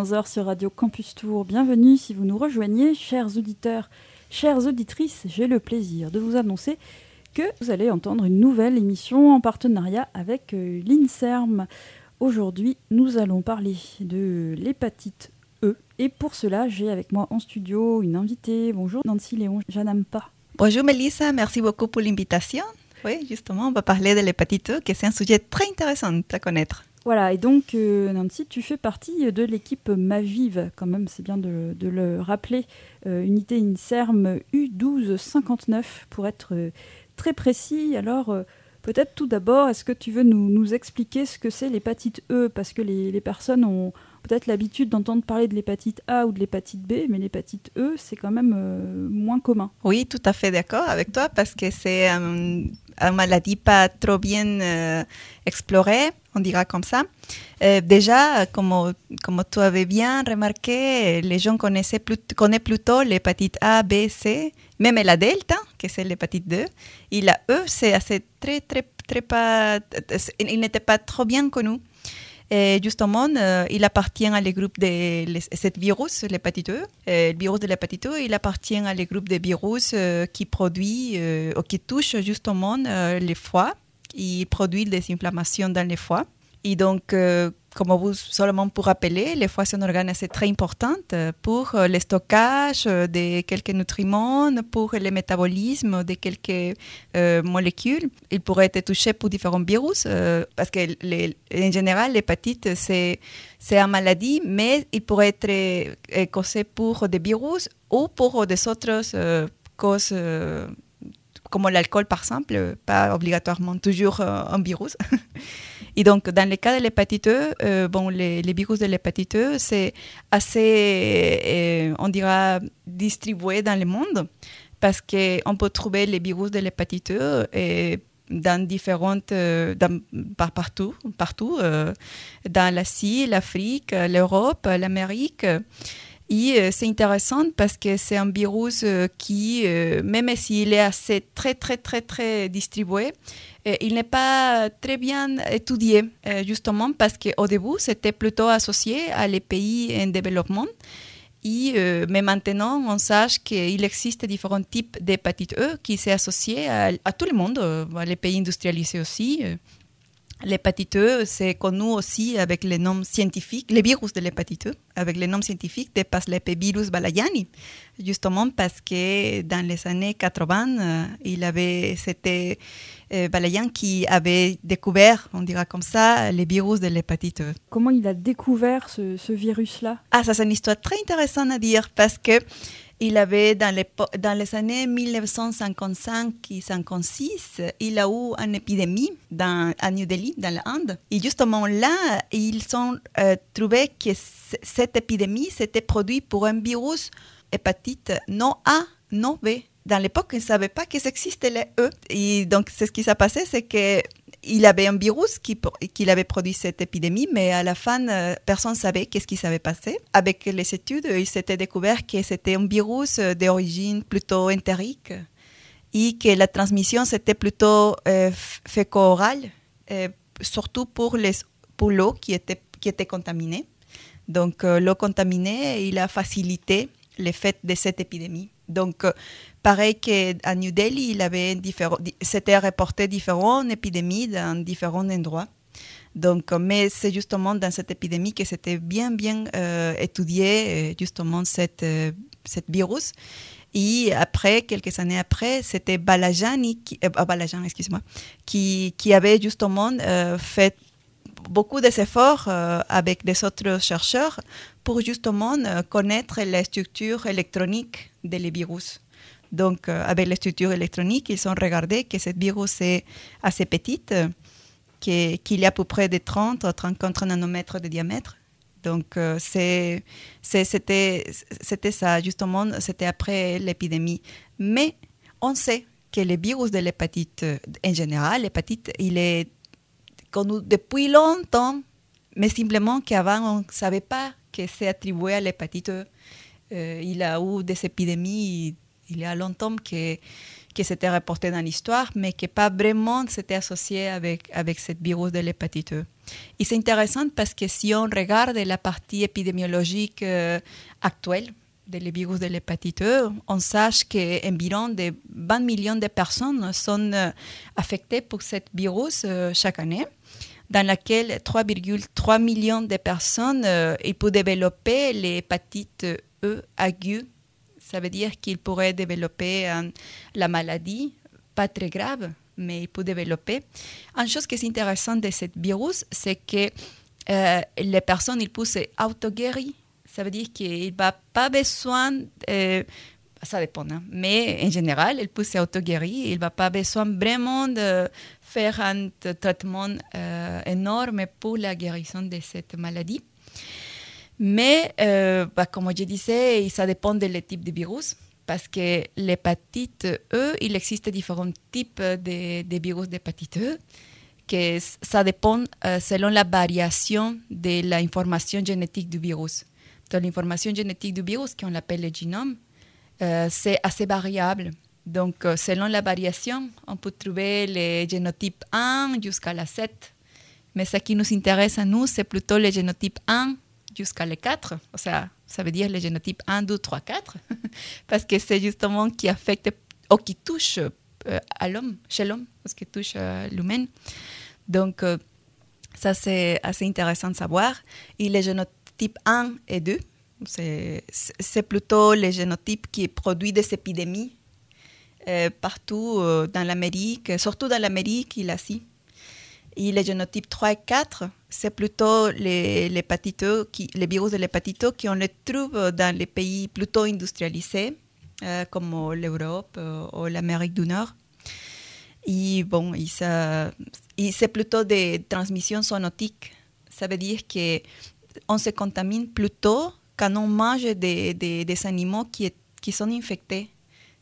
est 11h sur Radio Campus Tour. Bienvenue si vous nous rejoignez, chers auditeurs, chères auditrices. J'ai le plaisir de vous annoncer que vous allez entendre une nouvelle émission en partenariat avec euh, l'INSERM. Aujourd'hui, nous allons parler de l'hépatite E. Et pour cela, j'ai avec moi en studio une invitée. Bonjour Nancy Léon pas. Bonjour Melissa, merci beaucoup pour l'invitation. Oui, justement, on va parler de l'hépatite E, qui est un sujet très intéressant à connaître. Voilà, et donc euh, Nancy, tu fais partie de l'équipe Mavive, quand même, c'est bien de, le rappeler, euh, unité INSERM U1259 pour être euh, très précis. Alors, peut-être tout d'abord, est-ce que tu veux nous, expliquer ce que c'est l'hépatite E? Parce que les, personnes ont peut-être l'habitude d'entendre parler de l'hépatite A ou de l'hépatite B, mais l'hépatite E, c'est quand même moins commun. Oui, tout à fait d'accord avec toi, parce que c'est une maladie pas trop bien explorée on dira comme ça. Euh, déjà, comme, comme tu avais bien remarqué, les gens connaissaient connaissent plutôt l'hépatite A, B, C, même la delta, que c'est l'hépatite 2. Et la E, c'est assez très, très, très pas, il n'était pas trop bien connu. Et justement, euh, il appartient à le groupe de ce virus, l'hépatite E. Euh, le virus de l'hépatite E, il appartient à le groupe de virus qui produit ou qui touche justement les foies il produit des inflammations dans les foies. Et donc, euh, comme vous, seulement pour rappeler, les foies sont un organe assez très important pour euh, le stockage de quelques nutriments, pour le métabolisme de quelques euh, molécules. Il pourrait être touché pour différents virus, parce que en général, l'hépatite, c'est, c'est une maladie, mais il pourrait être causé pour des virus ou pour des autres causes comme l'alcool par exemple, pas obligatoirement toujours euh, un virus. Et donc, dans le cas de l'hépatite E, euh, bon, les, virus de l'hépatite E, c'est assez, euh, on dira, distribué dans le monde parce qu'on peut trouver les virus de l'hépatite E dans différentes, par, partout, partout dans l'Asie, l'Afrique, l'Europe, l'Amérique. Et euh, c'est intéressant parce que c'est un virus euh, qui, euh, même s'il est assez très, très, très, très distribué, il n'est pas très bien étudié, justement parce qu'au début, c'était plutôt associé à les pays en développement. Et, mais maintenant, on sache qu'il existe différents types d'hépatite E qui sont associés à, à, tout le monde, les pays industrialisés aussi. L'hépatite E, c'est connu aussi avec les noms scientifiques, les virus de l'hépatite E, avec les noms scientifiques de Paslepevirus balayani, justement parce que dans les années 80, euh, il avait, c'était euh, Balayan qui avait découvert, on dira comme ça, les virus de l'hépatite E. Comment il a découvert ce, ce virus-là? Ah, ça c'est une histoire très intéressante à dire parce que il avait, dans les, dans les années 1955 et 56, il a eu une épidémie dans, à New Delhi, dans l'Inde. Et justement là, ils ont euh, trouvé que cette épidémie s'était produite pour un virus hépatite non A, non B. Dans l'époque, ils ne savaient pas que existait les E. Et donc, c'est ce qui s'est passé, c'est que il avait un virus qui, avait produit cette épidémie, mais à la fin, euh, personne ne savait qu'est-ce qui s'avait passé. Avec les études, il s'était découvert que c'était un virus euh, d'origine plutôt entérique et que la transmission c'était plutôt euh, féco-orale, surtout pour l'eau qui était qui était contaminée. Donc l'eau contaminée, il a facilité l'effet de cette épidémie. Donc Pareil qu'à New Delhi, il avait s'était reporté différentes épidémies dans différents endroits. Donc, mais c'est justement dans cette épidémie que c'était bien, bien euh, étudié, euh, justement, cette, euh, cette virus. Et après, quelques années après, c'était Balajani, qui, ah, Balajan, excuse-moi, qui, qui, avait justement fait beaucoup d'efforts avec des autres chercheurs pour justement connaître la structure électronique des virus. Donc, euh, avec les structures électroniques, ils ont regardé que ce virus est assez petite, qu'il y a à peu près de 30 à 34 nanomètres de diamètre. Donc, euh, c'était ça, justement, c'était après l'épidémie. Mais on sait que le virus de l'hépatite, en général, l'hépatite, il est connu depuis longtemps, mais simplement qu'avant, on ne savait pas que c'est attribué à l'hépatite. Euh, il a eu des épidémies il y a longtemps que, qui s'était reporté dans l'histoire, mais qui pas vraiment s'était associé avec, avec ce virus de l'hépatite E. Et c'est intéressant parce que si on regarde la partie épidémiologique euh, actuelle des virus de l'hépatite E, on sache qu'environ 20 millions de personnes sont euh, affectées par ce virus euh, chaque année dans laquelle 3,3 millions de personnes peuvent développer l'hépatite E aiguë. Ça veut dire qu'ils pourraient développer la maladie, pas très grave, mais ils peuvent développer. Une chose qui est intéressante de ce virus, c'est que euh, les personnes ils peuvent s'auto-guérir. Ça veut dire qu'il n'y a pas besoin, euh, ça dépend, hein, mais en général, il peut s'auto-guérir. Il va pas besoin vraiment de faire un traitement euh, énorme pour la guérison de cette maladie. Mais, euh, bah, comme je disais, ça dépend du type de virus, parce que l'hépatite E, il existe différents types de, de virus d'hépatite E, que ça dépend euh, selon la variation de l'information génétique du virus. Donc, l'information génétique du virus, qu'on appelle le génome, c'est assez variable. Donc, euh, selon la variation, on peut trouver les génotypes 1 jusqu'à la 7. Mais ce qui nous intéresse à nous, c'est plutôt les génotypes 1 jusqu'à les 4. O sea, ça veut dire les génotypes 1, 2, 3, 4. parce que c'est justement qui affecte ou qui touche euh, à l'homme, chez l'homme, parce que touche euh, l'humain. Donc, ça, c'est assez intéressant de savoir. Et les génotypes 1 et 2, c'est plutôt les génotypes qui produisent des épidémies euh, partout euh, dans l'Amérique, surtout dans l'Amérique et l'Asie. Et les génotypes 3 et 4, c'est plutôt les, les, virus de l'hépatite qui on les trouve dans les pays plutôt industrialisés, euh, comme l'Europe ou l'Amérique du Nord. Et bon, c'est plutôt des transmissions zoonotiques. Ça veut dire qu'on se contamine plutôt quand on mange des, des, animaux qui sont infectés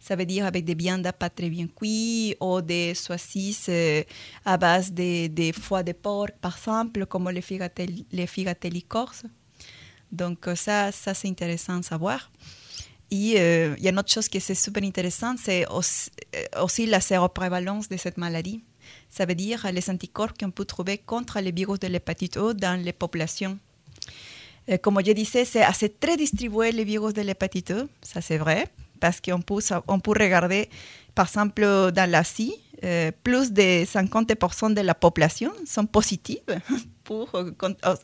ça veut dire avec des viandes pas très bien cuites ou des saucisses euh, à base de, foie de porc, par exemple, comme les figatelli, les figatelli. Donc euh, ça, ça c'est intéressant à savoir. Et euh, il y a une autre chose qui est super intéressante, c'est aussi, la séroprévalence de cette maladie. Ça veut dire les anticorps qu'on peut trouver contre les virus de l'hépatite E dans les populations. comme je disais, c'est assez très distribué les virus de l'hépatite E, ça c'est vrai, parce qu'on peut, regarder, par exemple, dans l'Asie, euh, plus de 50% de la population sont positives pour, euh, euh,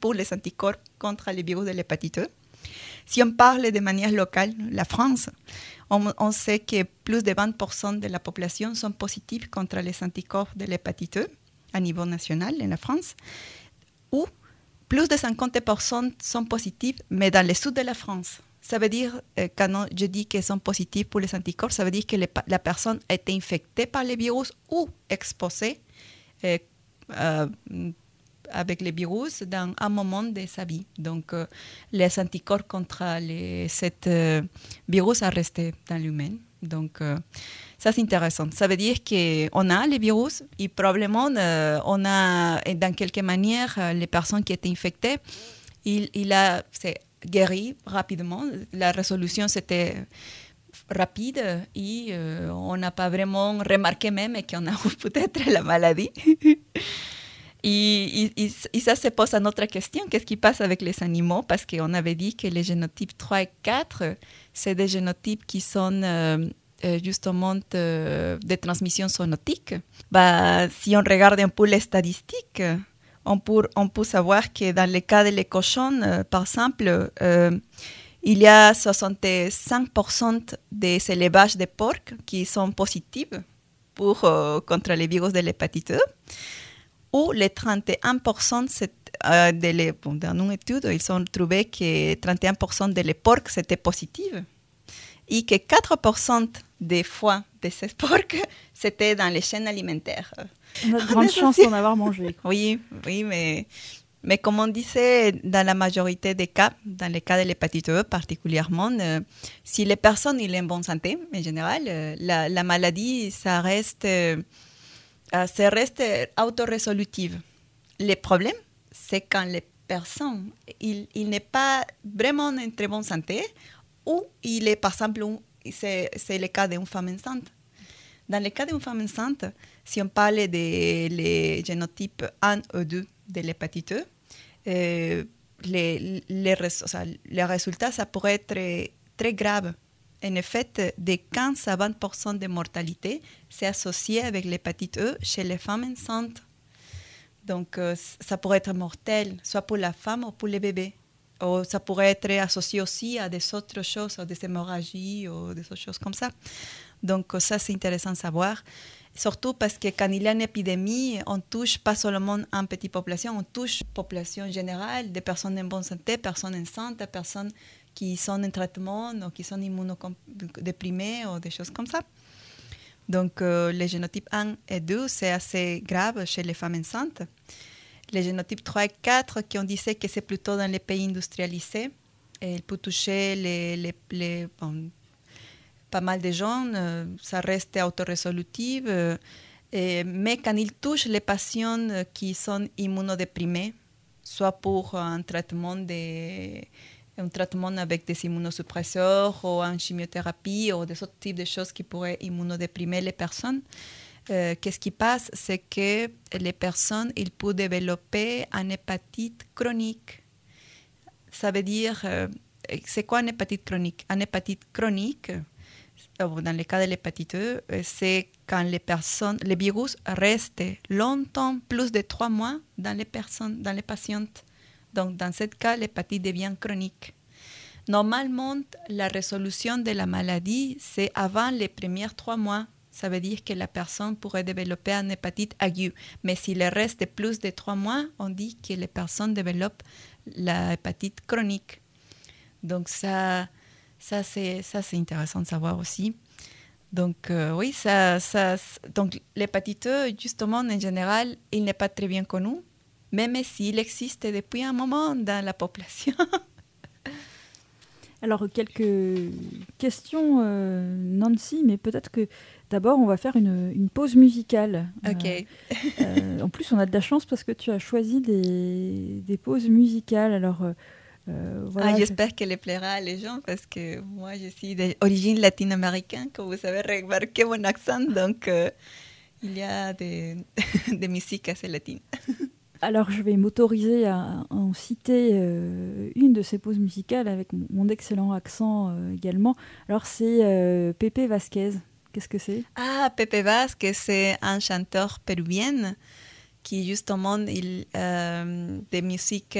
pour les anticorps contre les virus de l'hépatite E. Si on parle de manière locale, la France, on, on sait que plus de 20% de la population sont positives contre les anticorps de l'hépatite E à niveau national en la France, ou plus de 50% sont positifs, mais dans le sud de la France. Ça veut dire, euh, quand je dis qu'ils sont positifs pour les anticorps, ça veut dire que la personne a été infectée par le virus ou exposée euh, euh, avec le virus dans un moment de sa vie. Donc, les anticorps contre les, ce virus sont restés dans l'humain. Donc, ça c'est intéressant. Ça veut dire qu'on a le virus et probablement on a, dans quelque manière, les personnes qui étaient infectées, il, il a, guéri rapidement. La résolution, c'était rapide et euh, on n'a pas vraiment remarqué même qu'on a peut-être la maladie. et, ça se pose à notre question, qu'est-ce qui passe avec les animaux? Parce qu'on avait dit que les génotypes 3 et 4, c'est des génotypes qui sont euh, euh, justement de, transmission zoonotique. Bah, si on regarde un peu les statistiques, on peut, savoir que dans le cas des cochons, euh, par exemple, euh, il y a 65% des élevages de porcs qui sont positifs pour, euh, contre les virus de l'hépatite E, ou les 31% de dans une étude, ils ont trouvé que 31% des porcs étaient positifs et que 4% des foies de ces porcs, c'était dans les chaînes alimentaires. On a de grandes chances d'en avoir mangé. Oui, oui, mais, mais comme on disait, dans la majorité des cas, dans les cas de l'hépatite E particulièrement, euh, si les personnes sont en bonne santé, en général, euh, la, la, maladie, ça reste, euh, ça reste autorésolutive. Le problème, c'est quand les personnes, il, il n'est pas vraiment en très bonne santé, ou il est, par exemple, c'est le cas d'une femme enceinte Dans le cas d'une femme enceinte, si on parle des génotypes 1 ou 2 de l'hépatite E, euh, les, résultats, ça pourrait être très, très grave. En effet, de 15 à 20 de mortalité, c'est associé avec l'hépatite E chez les femmes enceintes. Donc, euh, ça pourrait être mortel, soit pour la femme ou pour les bébés. Ou ça pourrait être associé aussi à des autres choses, à des hémorragies ou des autres choses comme ça. Donc, ça, c'est intéressant de savoir. Surtout parce que quand il y a une épidémie, on touche pas seulement une petite population, on touche la population générale, des personnes en bonne santé, personnes enceintes, personnes qui sont en traitement ou qui sont immunodéprimées ou des choses comme ça. Donc, euh, les génotypes 1 et 2, c'est assez grave chez les femmes enceintes. Les génotypes 3 et 4, qui ont dit que c'est plutôt dans les pays industrialisés, et il peut toucher les, les, les pas mal de euh, ça reste autorésolutif. Euh, mais quand il touche les patients qui sont immunodéprimés, soit pour un traitement, de, un traitement avec des immunosuppresseurs ou en chimiothérapie ou des autres types de choses qui pourraient immunodéprimer les personnes, euh, qu'est-ce qui passe? C'est que les personnes ils peuvent développer une hépatite chronique. Ça veut dire, c'est quoi une hépatite chronique? Une hépatite chronique, dans le cas de l'hépatite E, c'est quand les personnes, les virus restent longtemps, plus de trois mois, dans les personnes, dans les patientes. Donc, dans ce cas, l'hépatite devient chronique. Normalement, la résolution de la maladie, c'est avant les premiers trois mois. Ça veut dire que la personne pourrait développer une hépatite aiguë. Mais s'il reste plus de trois mois, on dit que les personnes développent la hépatite chronique. Donc, ça, ça, c'est, ça, c'est intéressant de savoir aussi. Donc, euh, oui, ça, ça, donc l'hépatite E, justement, en général, il n'est pas très bien connu, même s'il existe depuis un moment dans la population. Alors, quelques questions, euh, Nancy, mais peut-être que d'abord, on va faire une, une pause musicale. Ok. Euh, en plus, on a de la chance parce que tu as choisi des, des pauses musicales. Alors, euh, ah, j'espère qu'elle plaira à les gens parce que moi, je suis d'origine latino-américaine, comme vous avez remarqué mon accent, donc euh, il y a des, des musiques assez latines. Alors, je vais m'autoriser à, en citer euh, une de ces pauses musicales avec mon, excellent accent également. Alors, c'est Pepe Vasquez. Qu'est-ce que c'est? Ah, Pepe Vasquez, c'est un chanteur péruvien qui justement il des musiques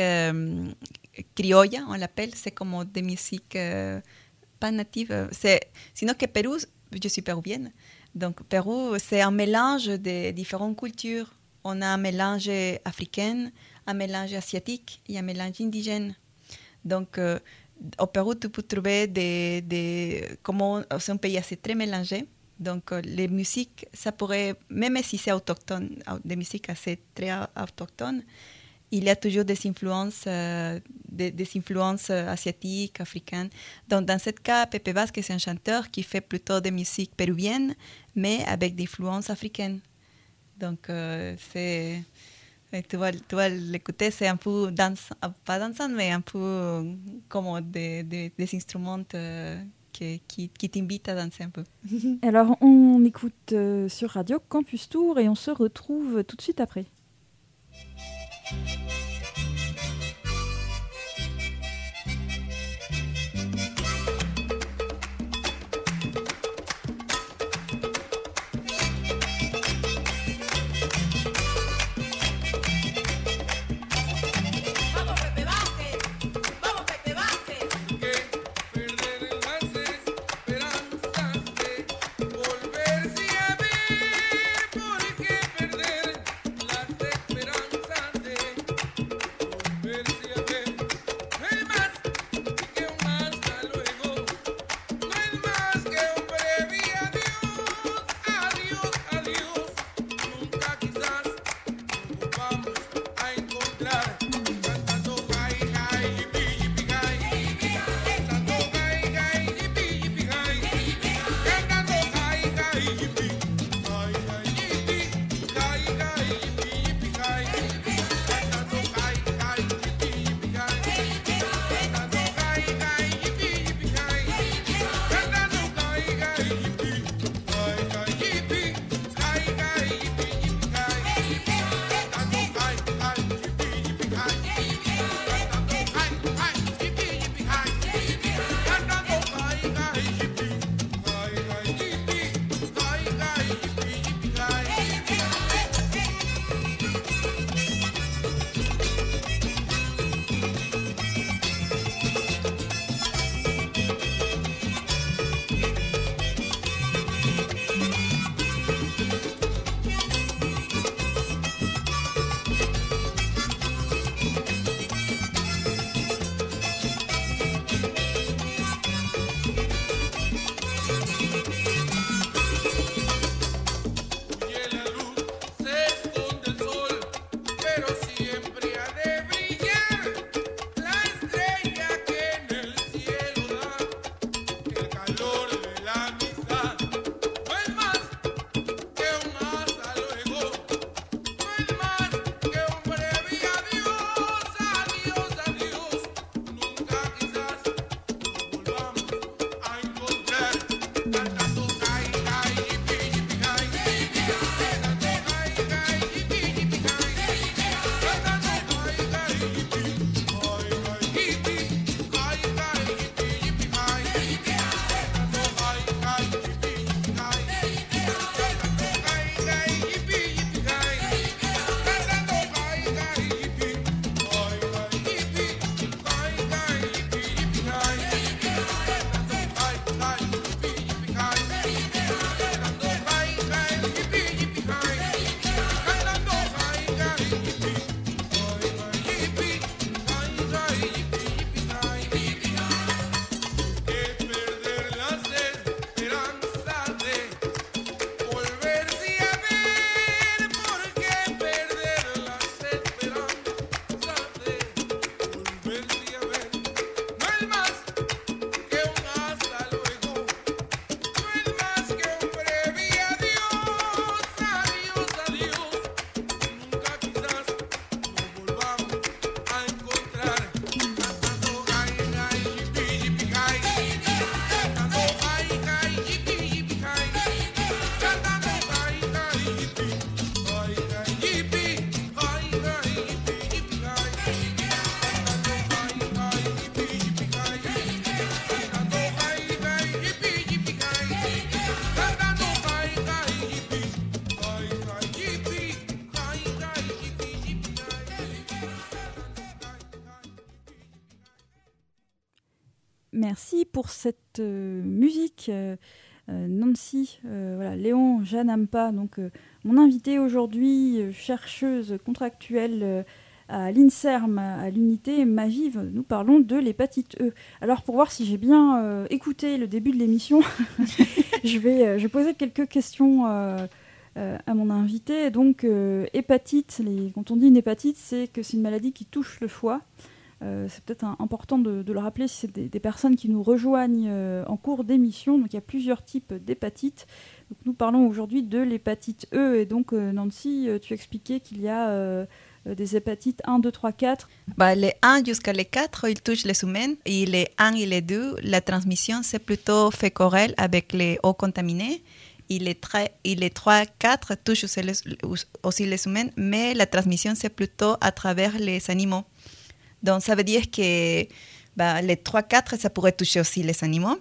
criolla, on l'appelle, c'est comme des musiques euh, pas natives. C'est, sinon que Pérou, je suis péruvienne, donc Pérou, c'est un mélange de différentes cultures. On a un mélange africain, un mélange asiatique et un mélange indigène. Donc, euh, au Pérou, tu peux trouver des, des comment c'est un pays assez très mélangé. Donc, euh, les musiques, ça pourrait, même si c'est autochtone, des musiques assez très autochtones, il y a toujours des influences, euh, des, influences euh, asiatiques, africaines. Donc, dans ce cas, Pepe Vasquez, c'est un chanteur qui fait plutôt de musique péruvienne, mais avec des influences africaines. Donc, euh, c'est. Tu vas, l'écouter, c'est un peu dansant, pas dansant, mais un peu comme des, des, instruments qui, qui, qui t'invitent à danser un peu. Alors, on écoute sur Radio Campus Tour et on se retrouve tout de suite après. Nancy, voilà, Léon Janampa, donc mon invité aujourd'hui, chercheuse contractuelle à l'INSERM, à l'unité Mavive, nous parlons de l'hépatite E. Alors pour voir si j'ai bien euh, écouté le début de l'émission, je, vais, euh, poser quelques questions euh, à mon invité. Donc hépatite, quand on dit une hépatite, c'est que c'est une maladie qui touche le foie. C'est peut-être important de, le rappeler c'est des, personnes qui nous rejoignent en cours d'émission. Donc il y a plusieurs types d'hépatite. nous parlons aujourd'hui de l'hépatite E. Et donc Nancy, tu expliquais qu'il y a euh, des hépatites 1, 2, 3, 4 bah, Les 1 jusqu'à les 4, ils touchent les humains. Et les 1 et les 2, la transmission, c'est plutôt fécorelle avec les eaux contaminées. Et les, 3, et les 3, 4 touchent aussi les, aussi les humains, mais la transmission, c'est plutôt à travers les animaux. Donc, ça veut dire que les 3, 4, ça pourrait toucher aussi les animaux.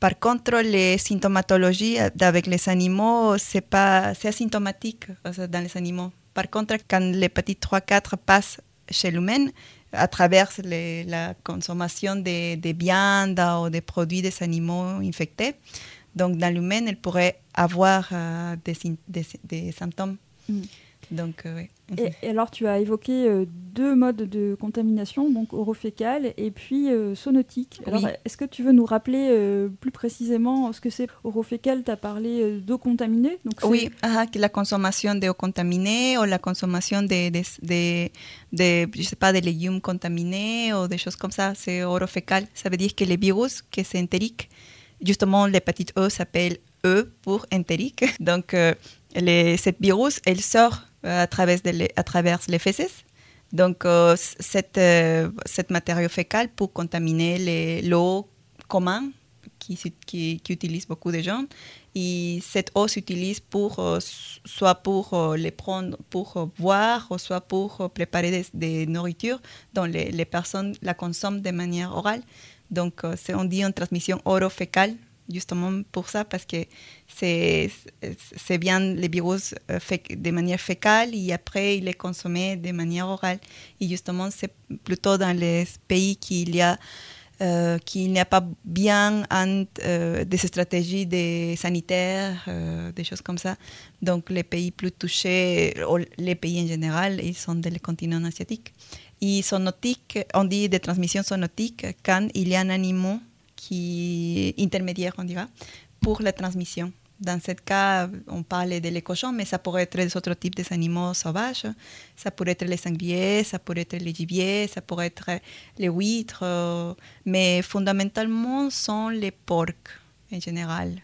Par contre, les symptomatologies avec les animaux, c'est asymptomatique dans les animaux. Par contre, quand l'hépatite 3-4 passe chez l'humain, à travers la consommation des de viandes ou des produits des animaux infectés, donc dans l'humain, elle pourrait avoir euh, des, symptômes. Mm. Donc, euh, et, alors, tu as évoqué euh, deux modes de contamination, donc orofécale et puis euh, sonotique. Alors, est-ce que tu veux nous rappeler plus précisément ce que c'est orofécale Tu as parlé d'eau contaminée donc Oui, ah, la consommation d'eau contaminée ou la consommation de, de, de, je sais pas, des légumes contaminés ou des choses comme ça, c'est orofécal. Ça veut dire que les virus, que c'est entérique, justement, l'hépatite E s'appelle E pour entérique. Donc, les, cette virus, elle sort euh, à travers, les, à travers les fesses. Donc, euh, cette, euh, cette matériau fécal peut contaminer l'eau commune qui, qui, utilise beaucoup de gens. Et cette eau s'utilise pour, soit pour les prendre pour boire, soit pour préparer des, nourritures dont les, les, personnes la consomment de manière orale. Donc, on dit une transmission orofécale justement pour ça, parce que c'est bien les virus euh, de manière fécale et après il est consommé de manière orale. Et justement, c'est plutôt dans les pays qu'il y a euh, n'y a pas bien euh, des stratégies sanitaires, des choses comme ça. Donc les pays plus touchés, les pays en général, ils sont des continents asiatiques. Et sonotique, on dit de transmission sonotique quand il y a un animal qui intermédiaire, on dira, pour la transmission. Dans ce cas, on parle de les cochons, mais ça pourrait être des autres types d'animaux sauvages. Ça pourrait être les sangliers, ça pourrait être les gibiers, ça pourrait être les huîtres. Mais fondamentalement, sont les porcs en général.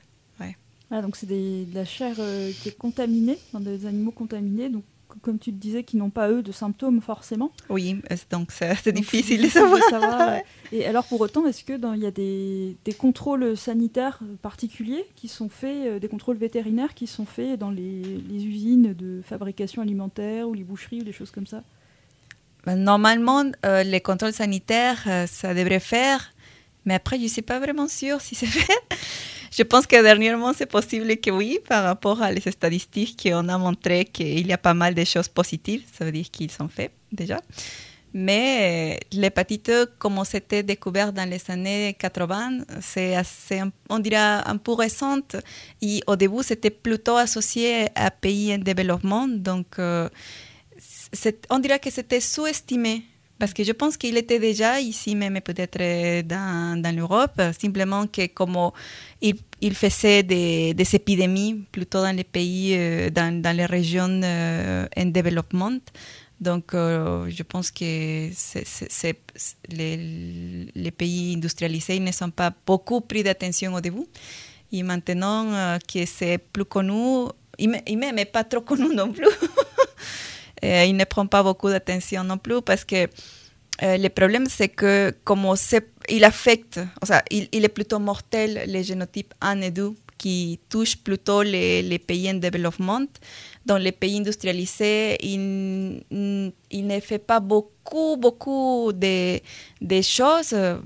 Ah, donc c'est de la chair euh, qui est contaminée, des animaux contaminés. Donc comme tu le disais, qui n'ont pas eux de symptômes forcément. Oui, euh, donc c'est difficile, de savoir. Et alors pour autant, est-ce que il y a des, contrôles sanitaires particuliers qui sont faits, euh, des contrôles vétérinaires qui sont faits dans les, usines de fabrication alimentaire ou les boucheries ou des choses comme ça? Ben, Normalement, euh, les contrôles sanitaires, ça devrait faire, mais après, je ne suis pas vraiment sûre si c'est fait. Je pense que dernièrement, c'est possible que oui, par rapport à les statistiques qu'on a montré qu'il y a pas mal de choses positives, ça veut dire qu'ils sont faits déjà. Mais l'hépatite, comme c'était découvert dans les années 80, c'est assez, on dirait, un peu récente. Et au début, c'était plutôt associé à pays en développement. Donc, euh, on dirait que c'était sous-estimé parce que je pense qu'il était déjà ici, même peut-être dans, dans l'Europe, simplement que comme il, faisait des, épidémies plutôt dans les pays, euh, dans, les régions euh, en développement. Donc, euh, je pense que les, pays industrialisés ne sont pas beaucoup pris d'attention au début. Et maintenant que c'est plus connu, il ne m'est pas trop connu non plus. Il ne prend pas beaucoup d'attention non plus parce que euh, le problème, c'est que comme il affecte, il, il, est plutôt mortel les génotypes 1 et 2 qui touchent plutôt les, pays en développement. Dans les pays industrialisés, il, ne fait pas beaucoup, beaucoup de, de choses euh,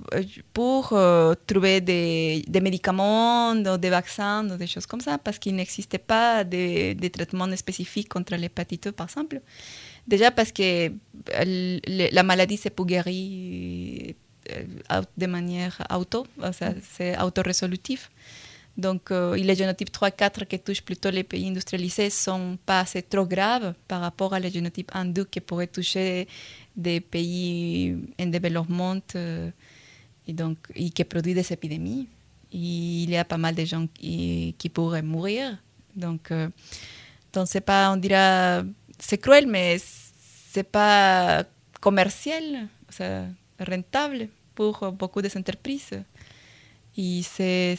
pour euh, trouver des, des, médicaments, des vaccins, des choses comme ça, parce qu'il n'existe pas de, de traitements spécifiques contre l'hépatite, par exemple. Déjà parce que la maladie s'est pour guérir de manière auto, c'est auto-résolutif. Donc, euh, les génotypes 3 et 4 qui touchent plutôt les pays industrialisés ne sont pas assez trop graves par rapport à les génotypes 1 2 qui pourraient toucher des pays en développement euh, et, donc, et qui produisent des épidémies. il y a pas mal de gens qui, qui pourraient mourir. Donc, euh, donc c'est pas, on dira, c'est cruel, mais c'est pas commercial, c'est rentable pour beaucoup des entreprises. Et c'est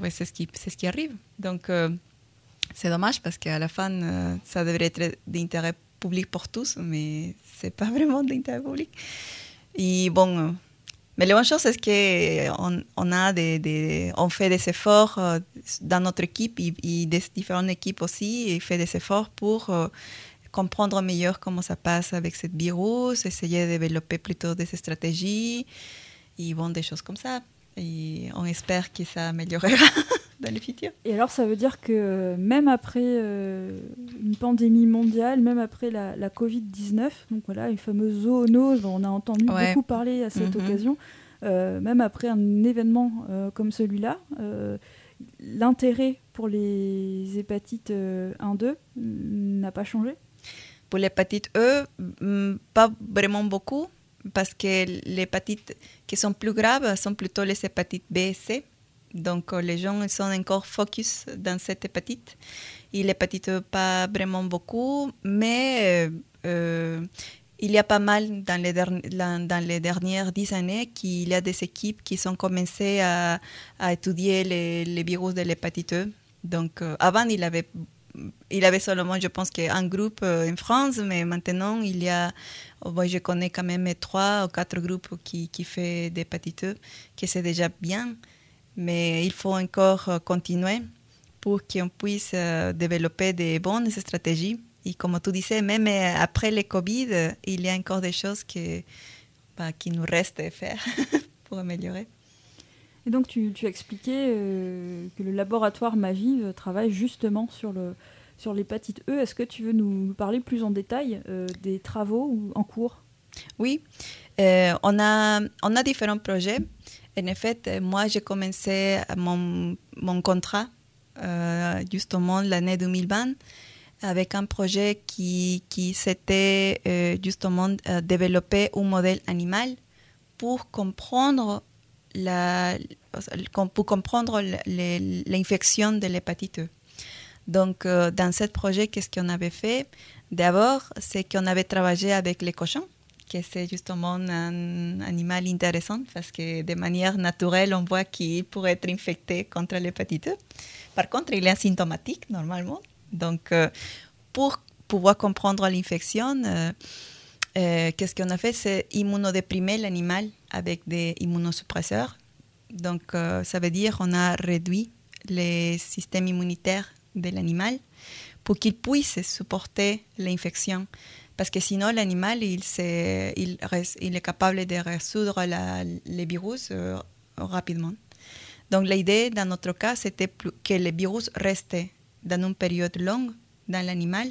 ouais, ce, qui, ce qui arrive. Donc, euh, c'est dommage parce qu'à la fin, euh, ça devrait être d'intérêt public pour tous, mais c'est pas vraiment d'intérêt public. Et bon, mais la bonne chose, c'est qu'on on a des, on fait des efforts euh, dans notre équipe et, des différentes équipes aussi, et fait des efforts pour comprendre mieux comment ça passe avec ce virus, essayer de développer plutôt des stratégies et bon, des choses comme ça et on espère que ça améliorera dans le futur. Et alors, ça veut dire que même après euh, une pandémie mondiale, même après la, Covid-19, donc voilà, une fameuse zoonose dont on a entendu beaucoup parler à cette mhm. occasion, euh, même après un événement euh, comme celui-là, l'intérêt pour les hépatites 1-2 n'a pas changé? Pour l'hépatite E, pas vraiment beaucoup parce que les hépatites qui sont plus graves sont plutôt les hépatites B et C. Donc euh, les gens sont encore focus dans cette hépatite. Et l'hépatite pas vraiment beaucoup, mais euh, euh, il y a pas mal dans les, dernières dix années qu'il y a des équipes qui ont commencé à, étudier les, virus de l'hépatite E. Donc avant, il avait il avait seulement, je pense, un groupe en France, mais maintenant, il y a je connais quand même trois ou quatre groupes qui, qui font des hépatites E, que c'est déjà bien, mais il faut encore euh, continuer pour qu'on puisse euh, développer des bonnes stratégies. Et comme tu disais, même euh, après le Covid, il y a encore des choses que, bah, qui nous restent à faire pour améliorer. Et donc, tu, tu as expliqué que le laboratoire Maviv travaille justement sur le, sur l'hépatite E. Est-ce que tu veux nous parler plus en détail euh, des travaux en cours? Oui, euh, on, a, on a différents projets. En effet, euh, moi, j'ai commencé mon, mon contrat justement l'année 2020 avec un projet qui, qui s'était justement développer un modèle animal pour comprendre pour comprendre l'infection de l'hépatite E. Donc, euh, dans ce projet, qu'est-ce qu'on avait fait? D'abord, c'est qu'on avait travaillé avec les cochons, qui c'est justement un animal intéressant parce que de manière naturelle, on voit qu'il pourrait être infecté contre l'hépatite. Par contre, il est asymptomatique normalement. Donc, euh, pour pouvoir comprendre l'infection, euh, qu'est-ce qu'on a fait? C'est immunodéprimer l'animal avec des immunosuppresseurs. Donc, ça veut dire qu'on a réduit les systèmes immunitaires de l'animal pour qu'il puisse supporter l'infection. Parce que sinon, l'animal, il, est capable de résoudre la, les virus euh, rapidement. Donc, l'idée, dans notre cas, c'était que les virus restent dans une période longue dans l'animal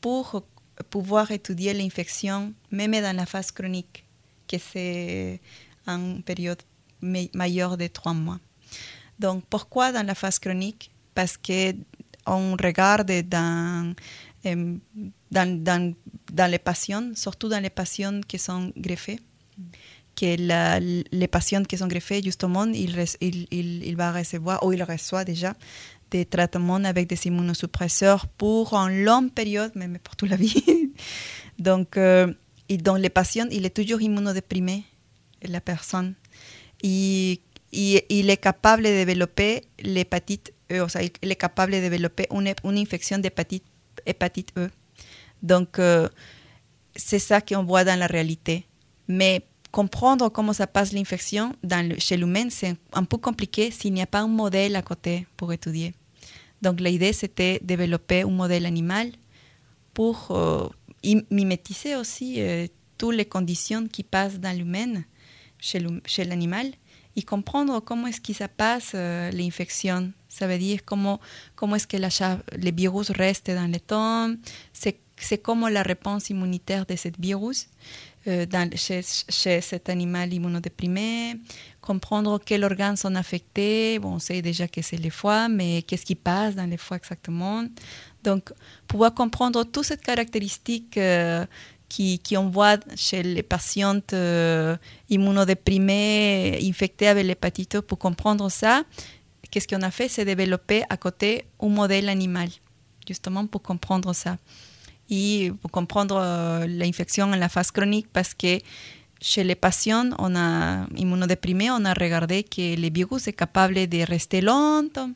pour pouvoir étudier l'infection, même dans la phase chronique, que c'est une période majeure de trois mois. Donc, pourquoi dans la phase chronique? Parce que on regarde dans, dans, dans, les patients, surtout dans les patients qui sont greffés, que les patients qui sont greffés, justement, il, il, il, va recevoir, ou il reçoit déjà, des traitements avec des immunosuppresseurs pour une longue période, même pour toute la vie. Donc, euh, et dans les patients, il est toujours immunodéprimé, la personne. Et, il est capable de développer l'hépatite E, o sea, il est capable de développer une, infection d'hépatite hépatite E. Donc, euh, c'est ça qu'on voit dans la réalité. Mais comprendre comment ça passe l'infection chez l'humain, c'est un peu compliqué s'il n'y a pas un modèle à côté pour étudier. Donc, l'idée, c'était développer un modèle animal pour euh, mimétiser aussi euh, toutes les conditions qui passent dans l'humain, chez l'animal, et comprendre comment est-ce que ça passe l'infection. Ça veut dire comment, comment est-ce que la, le virus reste dans le temps, c'est, comment la réponse immunitaire de ce virus dans, chez, chez, cet animal immunodéprimé, comprendre quels organes sont affectés. Bon, on sait déjà que c'est les foies, mais qu'est-ce qui passe dans les foies exactement Donc, pouvoir comprendre toutes ces caractéristiques qui, qui, voit chez les patientes immunodéprimées, infectées avec l'hépatite pour comprendre ça, qu'est-ce qu'on a fait? C'est développer à côté un modèle animal, justement pour comprendre ça. Et pour comprendre euh, l'infection en la phase chronique, parce que chez les patients on immunodéprimés, on a regardé que le virus est capable de rester longtemps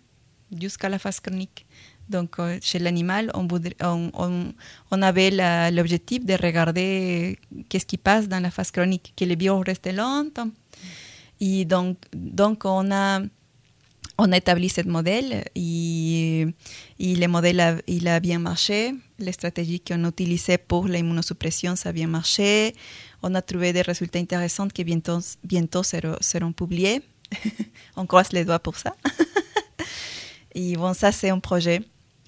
jusqu'à la phase chronique. Donc, euh, chez l'animal, on, avait l'objectif de regarder qu'est-ce qui passe dans la phase chronique, que le virus reste longtemps. Et donc, on a établi ce modèle et, le modèle a, il a bien marché. Les stratégies qu'on utilisait pour l'immunosuppression, ça a bien marché. On a trouvé des résultats intéressants qui bientôt, bientôt seront, publiés. on croise les doigts pour ça. et bon, ça, c'est un projet.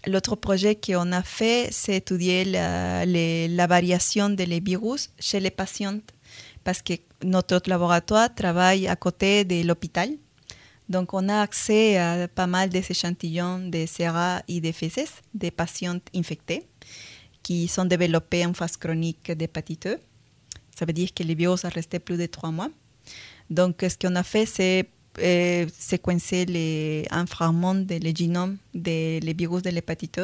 L'autre projet qu'on a fait, c'est étudier la, variation des virus chez les patients parce que notre laboratoire travaille à côté de l'hôpital donc, on a accès à pas mal d'échantillons de sera et de fesses des patients infectés qui sont développés en phase chronique d'hépatite e. Ça veut dire que le virus a resté plus de trois mois. Donc, ce qu'on a fait, c'est euh, séquencer les, de le génome des virus de l'hépatite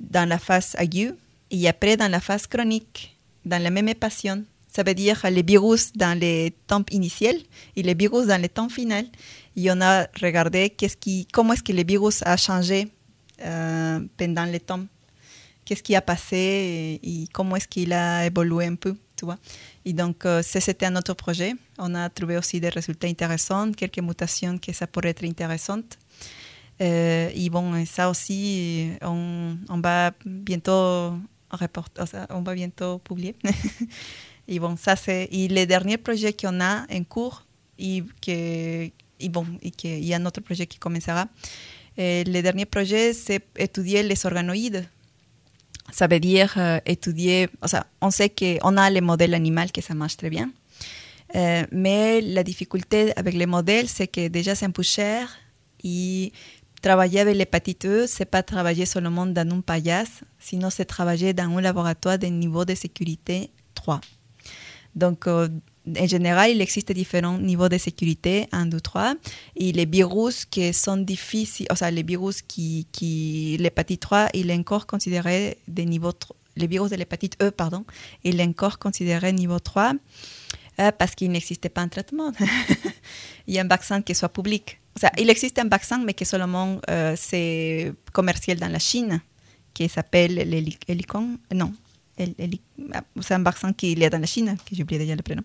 dans la phase aiguë et après dans la phase chronique, dans la même patient. Ça veut dire les virus dans les temps initial et les virus dans les temps final y on a regardé qu'est-ce qui, comment est-ce que le virus a changé euh, pendant le temps, qu'est-ce qui a passé et, comment est-ce qu'il a évolué un peu, tu vois. Et donc, euh, c'était un autre projet. On a trouvé aussi des résultats intéressants, quelques mutations que ça pourrait être intéressantes. Euh, et bon, ça aussi, on, va bientôt reporter, on va bientôt publier. et bon, ça c'est et les derniers projets qu'on a en cours et que, et bon, et qu'il y a un autre projet qui commencera. Le dernier projet, c'est étudier les organoïdes. Ça veut dire euh, étudier, on sait qu'on a les modèles animaux, que ça marche très bien. Euh, mais la difficulté avec les modèles, c'est que déjà c'est un peu cher et travailler avec l'hépatite E, c'est pas travailler seulement dans un paillasse, sinon c'est travailler dans un laboratoire de niveau de sécurité 3. Donc, euh, en général, il existe différents niveaux de sécurité, 1, 2, 3. Et les virus qui sont difficiles, enfin, les virus qui, qui l'hépatite 3, il est encore considéré des niveaux, les virus de l'hépatite E, pardon, il est encore considéré niveau 3 euh, parce qu'il n'existait pas un traitement. il y a un vaccin qui soit public. Sea, il existe un vaccin, mais qui seulement euh, c'est commercial dans la Chine, qui s'appelle l'hélicon. Non, c'est un vaccin qui est dans la Chine, que j'ai oublié déjà le prénom.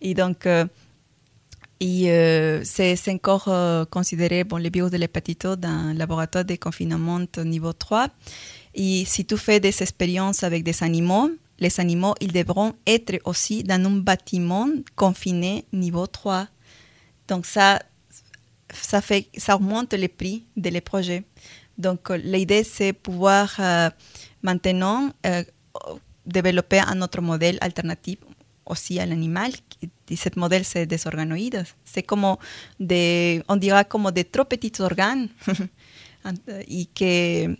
Et donc, euh, euh, c'est encore euh, considéré bon, les virus de l'hépatite dans le laboratoire de confinement niveau 3. Et si tu fais des expériences avec des animaux, les animaux, ils devront être aussi dans un bâtiment confiné niveau 3. Donc ça, ça, fait, ça augmente les prix des projets. Donc l'idée, c'est pouvoir maintenant un autre modèle alternatif aussi à l'animal. Et ce modèle, c'est des organoïdes. C'est comme des, on dira comme des trop petits organes et que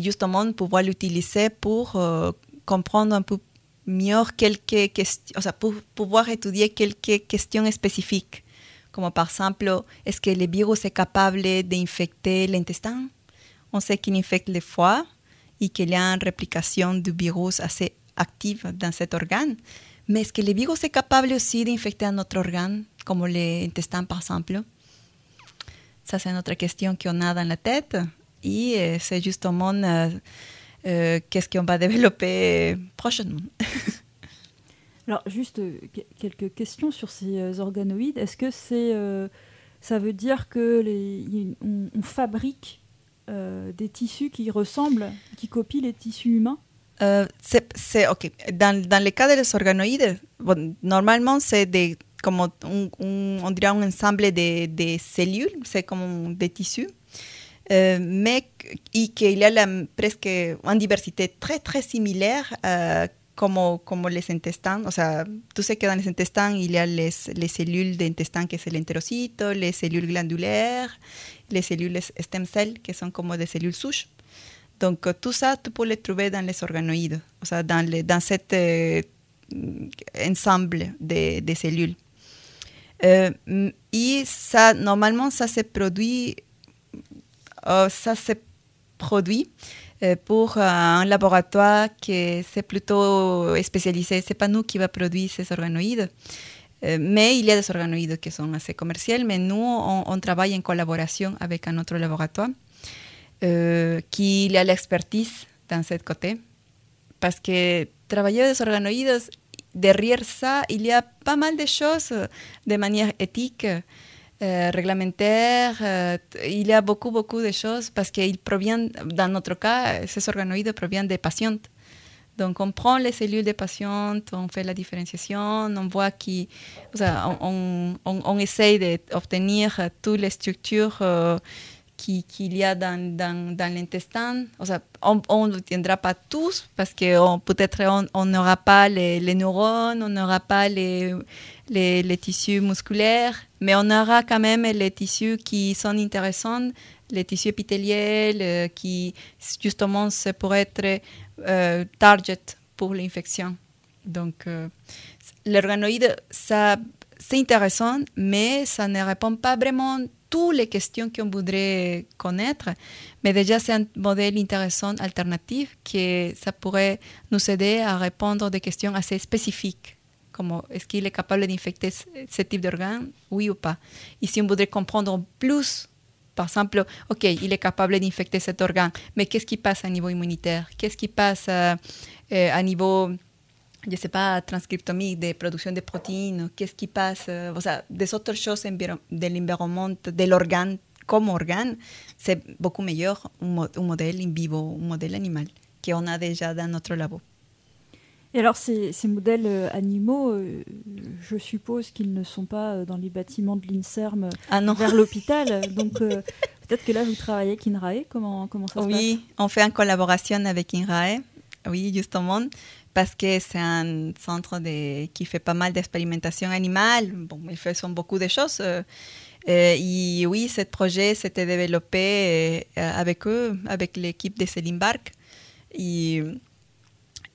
justement pouvoir l'utiliser pour euh, comprendre un peu mieux quelques questions, o sea, pour pouvoir étudier quelques questions spécifiques, comme par exemple, est-ce que le virus est capable d'infecter l'intestin? On sait qu'il infecte le foie, y qu'il y a une réplication du virus assez active dans cet organe. Mais est-ce que le virus est capable aussi d'infecter un autre organe, comme l'intestin par exemple Ça, c'est une autre question qu'on a dans la tête. Et euh, c'est justement euh, euh, qu'est-ce qu'on va développer prochainement. Alors, juste quelques questions sur ces organoïdes. Est-ce que c'est, ça veut dire que les, on fabrique euh, des tissus qui ressemblent, qui copient les tissus humains euh, c'est, ok. Dans, dans, le cas des organoïdes, normalement, c'est des, comme un, on dirait un ensemble de, de cellules, c'est comme des tissus, euh, mais et qu'il y a presque une diversité très, très similaire como, como les intestins. O sea, tú sais que dans les intestins, il y a les, les cellules d'intestin, que c'est l'enterocito, les cellules glandulaires, les cellules stem cells, qui sont comme des cellules souches. Donc, tout ça, tu peux le trouver dans les organoïdes, o sea, dans, les, dans cet euh, ensemble de, de cellules. Euh, et ça, normalement, ça se produit, euh, ça se produit pour un laboratoire qui c'est plutôt spécialisé. C'est pas nous qui va produire ces organoïdes, euh, mais il y a des organoïdes qui sont assez commerciaux, mais nous, on, on travaille en collaboration avec un autre laboratoire euh, qui a l'expertise dans ce côté. Parce que travailler des organoïdes, derrière ça, il y a pas mal de choses de manière éthique. Euh, réglementaire, euh, il y a beaucoup, beaucoup de choses parce qu'ils proviennent, dans notre cas, ces organoïdes proviennent des patients. Donc, on prend les cellules des patients, on fait la différenciation, on voit qui, on, on, on essaye d'obtenir toutes les structures euh, qu'il qui y a dans, dans, dans l'intestin. On ne tiendra pas tous parce que peut-être on n'aura pas les, les, neurones, on n'aura pas les, les, tissus musculaires, mais on aura quand même les tissus qui sont intéressants, les tissus épithéliels euh, qui justement se pourraient être euh, target pour l'infection. Donc, euh, l'organoïde, c'est intéressant, mais ça ne répond pas vraiment toutes les questions qu'on voudrait connaître, mais déjà c'est un modèle intéressant alternatif que ça pourrait nous aider à répondre à des questions assez spécifiques, comme est-ce qu'il est capable d'infecter ce type d'organe, oui ou pas. Et si on voudrait comprendre plus, par exemple, OK, il est capable d'infecter cet organe, mais qu'est-ce qui passe à niveau immunitaire Qu'est-ce qui passe à, à niveau je ne sais pas, transcriptomique, de production de protéines, qu'est-ce qui passe, euh, des autres choses de l'environnement, de l'organe comme organe, c'est beaucoup meilleur un, un, modèle in vivo, un modèle animal qu'on a déjà dans notre labo. Et alors ces, ces modèles euh, animaux, euh, je suppose qu'ils ne sont pas euh, dans les bâtiments de l'INSERM ah vers l'hôpital, donc euh, peut-être que là vous travaillez avec INRAE, comment, comment ça se oui, passe? Oui, on fait en collaboration avec INRAE, oui justement, parce que c'est un centre de, qui fait pas mal d'expérimentation animale. Bon, ils font beaucoup de choses. Euh, et oui, ce projet s'était développé avec eux, avec l'équipe de Céline Barque. Et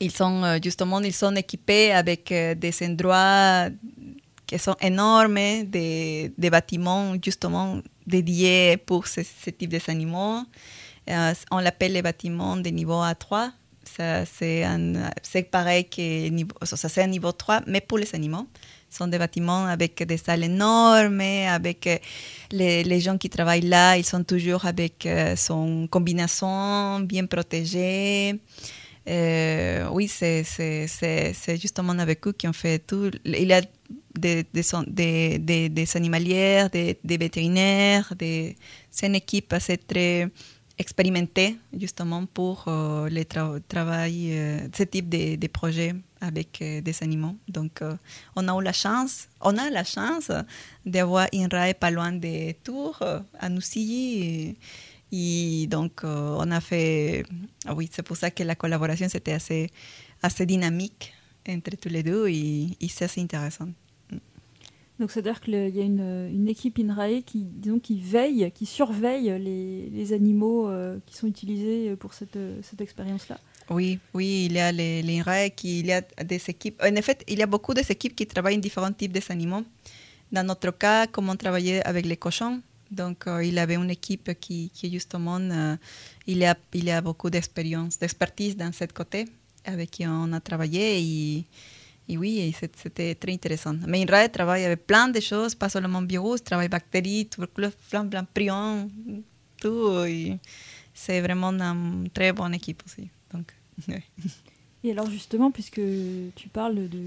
ils sont justement ils sont équipés avec des endroits qui sont énormes, des, bâtiments justement dédiés pour ce, type d'animaux. Euh, on l'appelle les bâtiments de niveau A3 c'est pareil que sea, c'est un niveau 3, mais pour les animaux. Ce sont des bâtiments avec des salles énormes, avec les, les gens qui travaillent là, ils sont toujours avec euh, son combinaison bien protégée. Euh, oui, c'est justement avec eux qui ont fait tout. Il y a des, des, des, des, des animalières, des, des vétérinaires, des, c'est une équipe assez très expérimenté justement pour euh, le tra travail, euh, ce type de, de projet avec des animaux. Donc, on a eu la chance, on a la chance d'avoir pas loin de Tours, à Noussy. Et, et donc, on a fait, ah oui, c'est pour ça que la collaboration c'était assez, assez dynamique entre tous les deux et, et c'est assez intéressant. Donc c'est-à-dire qu'il y a une, une, équipe INRAE qui, disons, qui veille, qui surveille les, les animaux euh, qui sont utilisés pour cette, cette expérience-là. Oui, oui, il y a l'INRAE, qui, il y a des équipes. En effet, il y a beaucoup d'équipes qui travaillent différents types d'animaux. Dans notre cas, comme on travaillait avec les cochons, donc euh, il avait une équipe qui, qui justement, euh, il, a, il a beaucoup d'expérience, d'expertise dans ce côté, avec qui on a travaillé. Et, oui, c'était très intéressant. Mais INRAE travaille avec plein de choses, pas seulement virus, travaille bactéries, tuberculose, plein, plein, prions, tout. C'est vraiment une très bonne équipe aussi. Donc, Et alors justement, puisque tu parles de,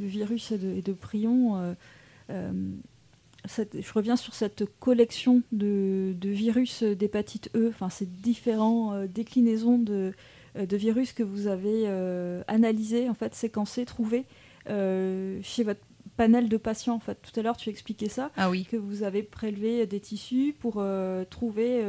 virus et de, et de prions, euh, euh, cette, je reviens sur cette collection de, virus d'hépatite E, enfin ces différentes euh, déclinaisons de de virus que vous avez euh, analysé, en fait, séquencé, trouvé euh, chez votre panel de patients. En fait, tout à l'heure, tu expliquais ça, ah oui. que vous avez prélevé des tissus pour euh, trouver,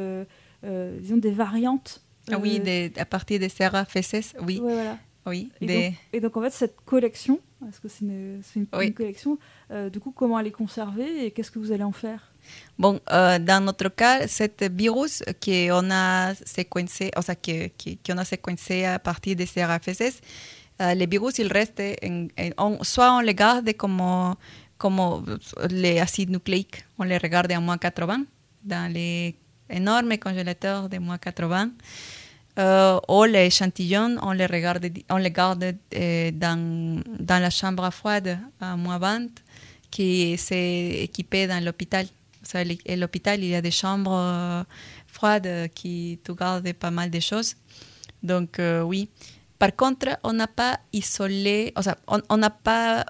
disons, des variantes. Ah oui, des, à partir des CRFSS, oui. Ouais, voilà. Oui. Et, des- donc, et donc, en fait, cette collection, parce que c'est une, c'est une- Oui. une collection, euh, du coup, comment elle est conservée et qu'est-ce que vous allez en faire? Bon, euh, dans notre cas, cet virus qu'on a séquencé, sea, que, que- qu'on a séquencé à partir de CRFSS, euh, les virus, ils restent, en- en- on- soit on les garde comme, comme les acides nucléiques, on les regarde à moins 80, dans les énormes congélateurs de moins 80, euh, ou les échantillons, on les, garde euh, dans, la chambre froide à moins 20, qui est équipée dans l'hôpital. L'hôpital, il y a des chambres euh, froides qui te gardent pas mal de choses. Donc, euh, oui. Par contre, on n'a pas isolé, on n'a pas,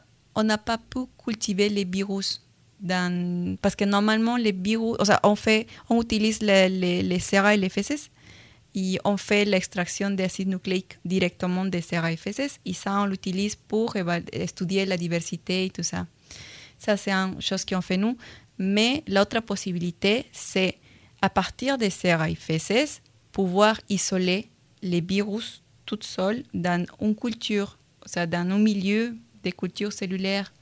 pu cultiver les virus. Parce que normalement, les virus, on, utilise les, les, et les fesses et on fait l'extraction des acides nucléiques directement des sera et ça, on l'utilise pour étudier la diversité et tout ça. Ça, c'est une chose qu'on fait nous. Mais l'autre possibilité, c'est à partir des fesses, pouvoir isoler les virus tout seuls dans une culture, dans un milieu de culture cellulaire.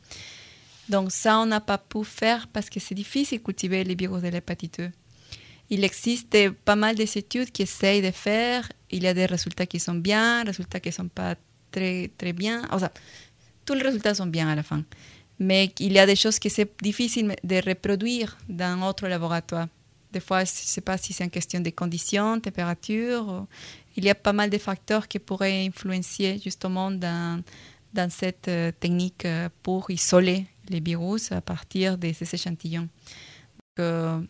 Donc ça, on n'a pas pu faire parce que c'est difficile de cultiver les virus de l'hépatite E. Il existe pas mal d'études qui essayent de faire. Il y a des résultats qui sont bien, résultats qui ne sont pas très, très bien. Sea, tous les résultats sont bien à la fin. Mais il y a des choses que c'est difficile de reproduire dans d'autres laboratoires. Des fois, je ne sais pas si c'est une question de conditions, température. Il y a pas mal de facteurs qui pourraient influencer justement dans, dans cette euh, technique euh, pour isoler les virus à partir de ces échantillons. Donc, euh,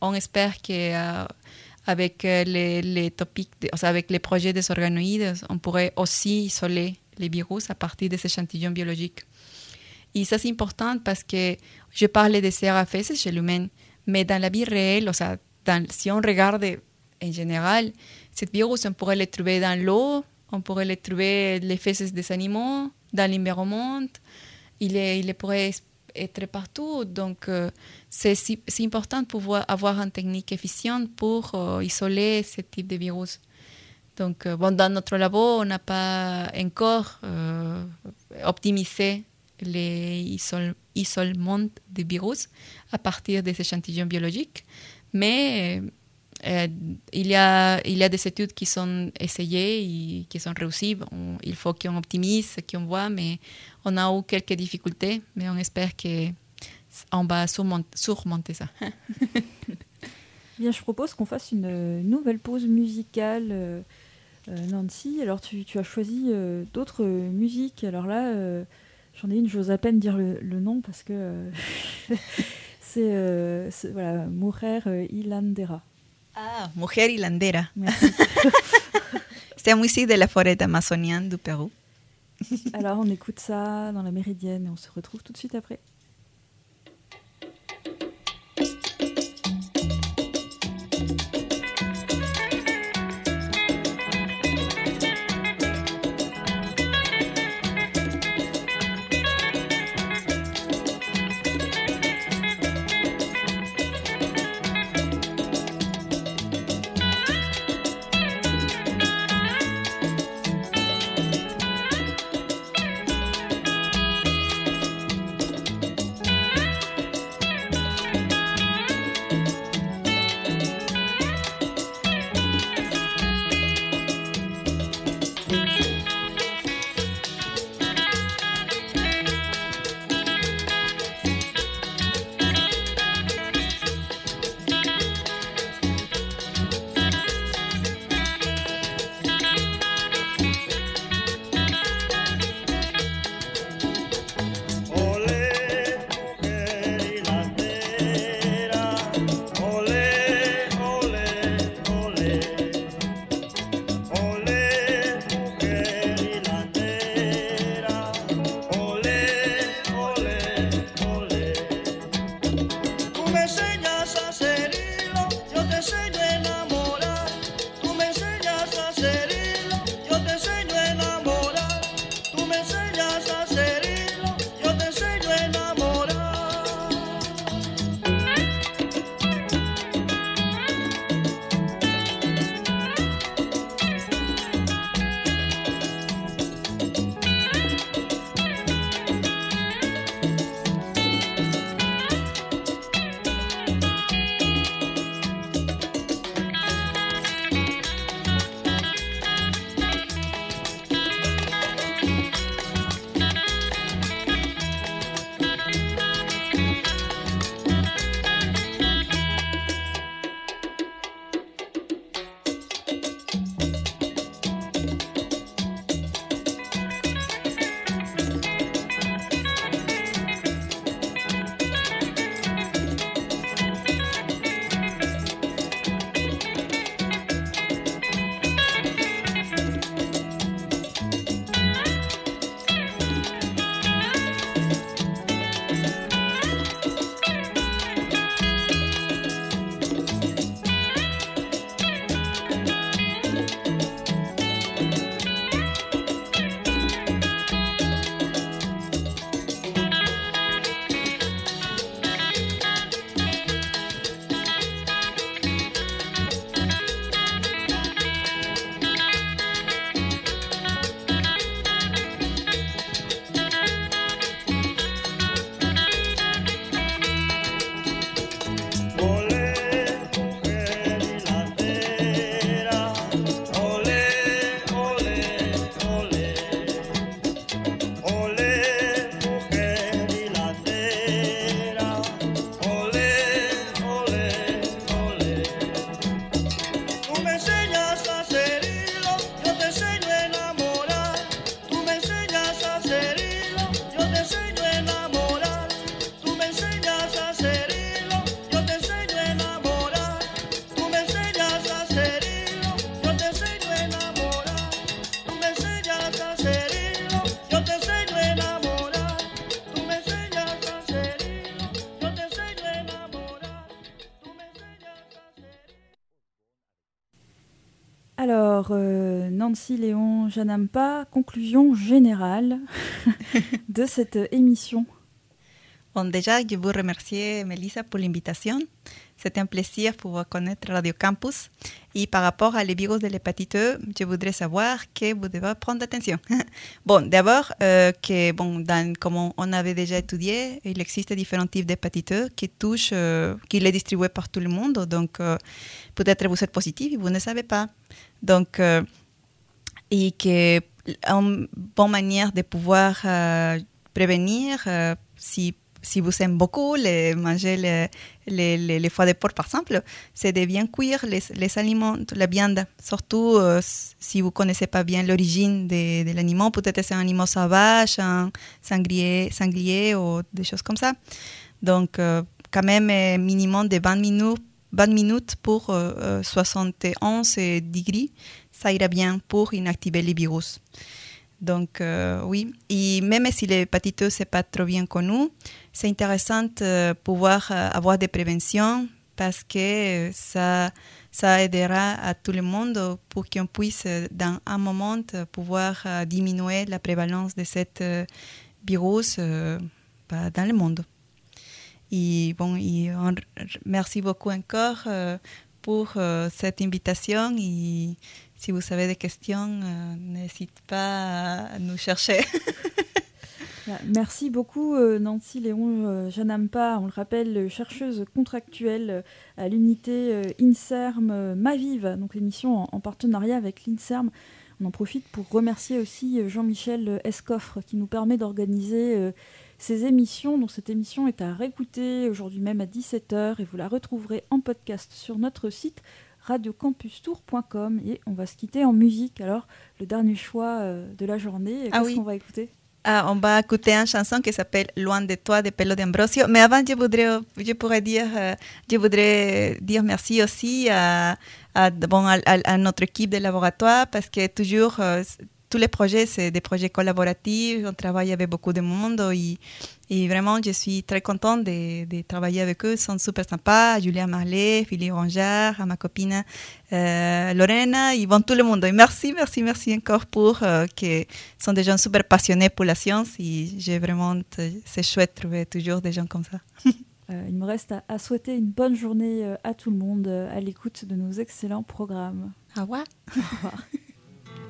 on espère que euh, avec euh, les, les topics, avec les projets des organoïdes, on pourrait aussi isoler les virus à partir des échantillons biologiques. Et ça, c'est important parce que je parlais de CRFS chez l'humain, mais dans la vie réelle, dans- si on regarde en général, ce virus, on pourrait le trouver dans l'eau, on pourrait le trouver les fesses des animaux, dans l'environnement, il, est, il pourrait être partout. Donc, euh, c'est si- important de pouvoir avoir une technique efficiente pour euh, isoler ce type de virus. Donc, euh, bon, dans notre labo, on n'a pas encore optimisé les isol- des virus à partir des échantillons biologiques, mais euh, il, y a, des études qui sont essayées et qui sont réussies. Il faut qu'on optimise, qu'on voit, mais on a eu quelques difficultés, mais on espère qu'on va surmon- surmonter ça. Bien, je propose qu'on fasse une nouvelle pause musicale, euh, euh, Nancy. Alors, tu, as choisi euh, d'autres musiques. Alors là, j'en ai une, j'ose à peine dire le, nom parce que c'est voilà, Mujer euh, Hilandera. Ah, mujer hilandera. C'est musique de la forêt amazonienne du Pérou. Alors, on écoute ça dans la Méridienne et on se retrouve tout de suite après. Pas. conclusion générale de cette émission. Bon, déjà, je vous remercie, Melissa, pour l'invitation. C'était un plaisir pour connaître Radio Campus. Et par rapport à les virus de l'hépatite E, je voudrais savoir que vous devez prendre attention. bon, d'abord, euh, que, bon, dans, comme on avait déjà étudié, il existe différents types d'hépatite E qui touchent, euh, qui les distribuent par tout le monde. Donc, euh, peut-être vous êtes positif et vous ne savez pas. Donc, et que une bonne manière de pouvoir prévenir, si si vous aimez beaucoup les, manger les, les, foies de porc, par exemple, c'est de bien cuire les, les aliments, la viande. Surtout euh, si vous ne connaissez pas bien l'origine de, de l'animal, peut-être c'est un animal sauvage, un sanglier, sanglier ou des choses comme ça. Donc, euh, quand même, minimum de 20 minutes, 20 minutes pour 71 euh, degrés, ça ira bien pour inactiver les virus. Donc, euh, oui. Et même si l'hépatite n'est pas trop bien connu, c'est intéressant de euh, pouvoir euh, avoir des préventions parce que ça, ça aidera à tout le monde pour qu'on puisse, dans un moment, pouvoir diminuer la prévalence de cette virus bah, dans le monde. Et bon, merci beaucoup encore pour cette invitation et si vous avez des questions, euh, n'hésitez pas à nous chercher. Bah, merci beaucoup euh, Nancy Léon euh, Janampa, on le rappelle, chercheuse contractuelle à l'unité INSERM Mavive, donc l'émission en, partenariat avec l'INSERM. On en profite pour remercier aussi Jean-Michel Escoffre qui nous permet d'organiser ces émissions. Donc cette émission est à réécouter aujourd'hui même à 17h et vous la retrouverez en podcast sur notre site radiocampustour.com et on va se quitter en musique. Alors, le dernier choix euh, de la journée, ah qu'est-ce qu'on va écouter? Ah, on va écouter une chanson qui s'appelle Loin de toi de Pelo d'Ambrosio. Mais avant, je voudrais, je pourrais dire, euh, je voudrais dire merci aussi à, bon, à, notre équipe de laboratoire parce que toujours euh, tous les projets, c'est des projets collaboratifs. On travaille avec beaucoup de monde et, vraiment, je suis très contente de, travailler avec eux. Ils sont super sympas. Julia Marley, Philippe Rongard, à ma copine euh, Lorena, ils vont tout le monde. Et merci, merci, merci encore pour euh, que sont des gens super passionnés pour la science et j'ai vraiment, c'est chouette de trouver toujours des gens comme ça. Euh, il me reste à, souhaiter une bonne journée euh, à tout le monde à l'écoute de nos excellents programmes. Au revoir. Au revoir.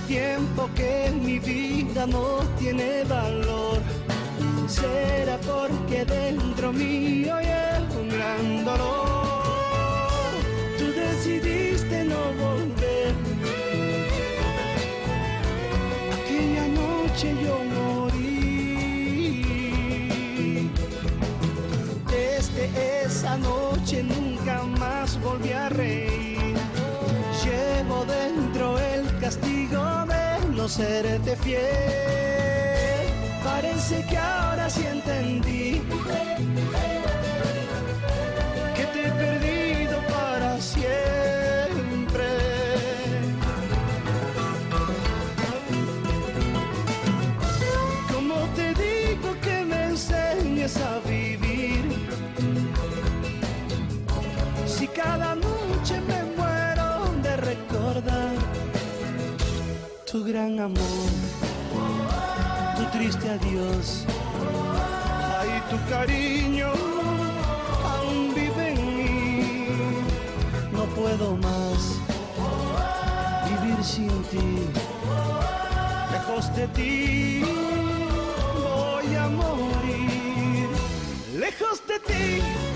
tiempo que mi vida no tiene valor. Será porque dentro mío hay un gran dolor. Tú decidiste no volver. Aquella noche yo morí. Desde esa noche nunca más volví a reír. Llevo dentro el castigo no serte fiel. Parece que ahora sí entendí gran amor, tu triste adiós, ay, tu cariño aún vive en mí. No puedo más vivir sin ti, lejos de ti voy a morir, lejos de ti.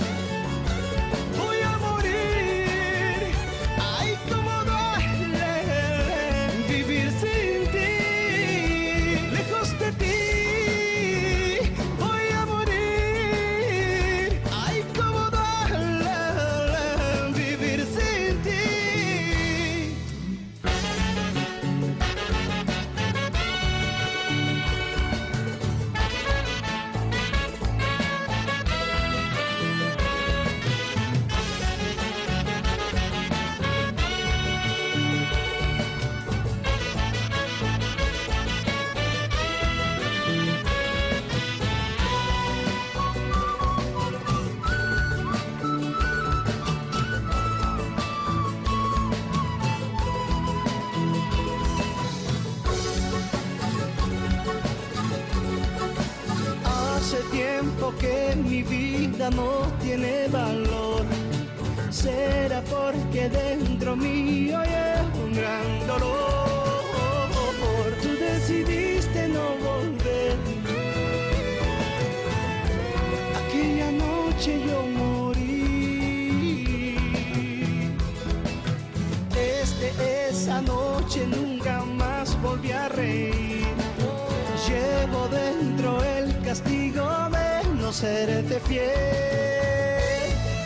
Que mi vida no tiene valor. Será porque dentro mío hay un gran dolor. Serte fiel.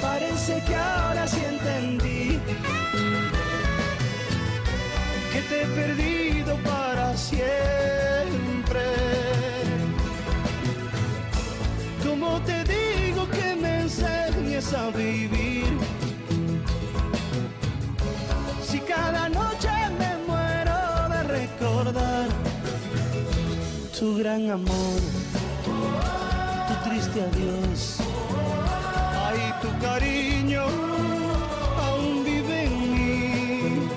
Parece que ahora sí entendí que te he perdido para siempre. Como te digo que me enseñes a vivir. Si cada noche me muero de recordar tu gran amor, triste adiós. Ay, tu cariño aún vive en mí.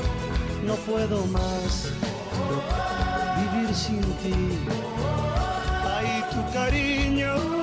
No puedo más vivir sin ti. Ay, tu cariño.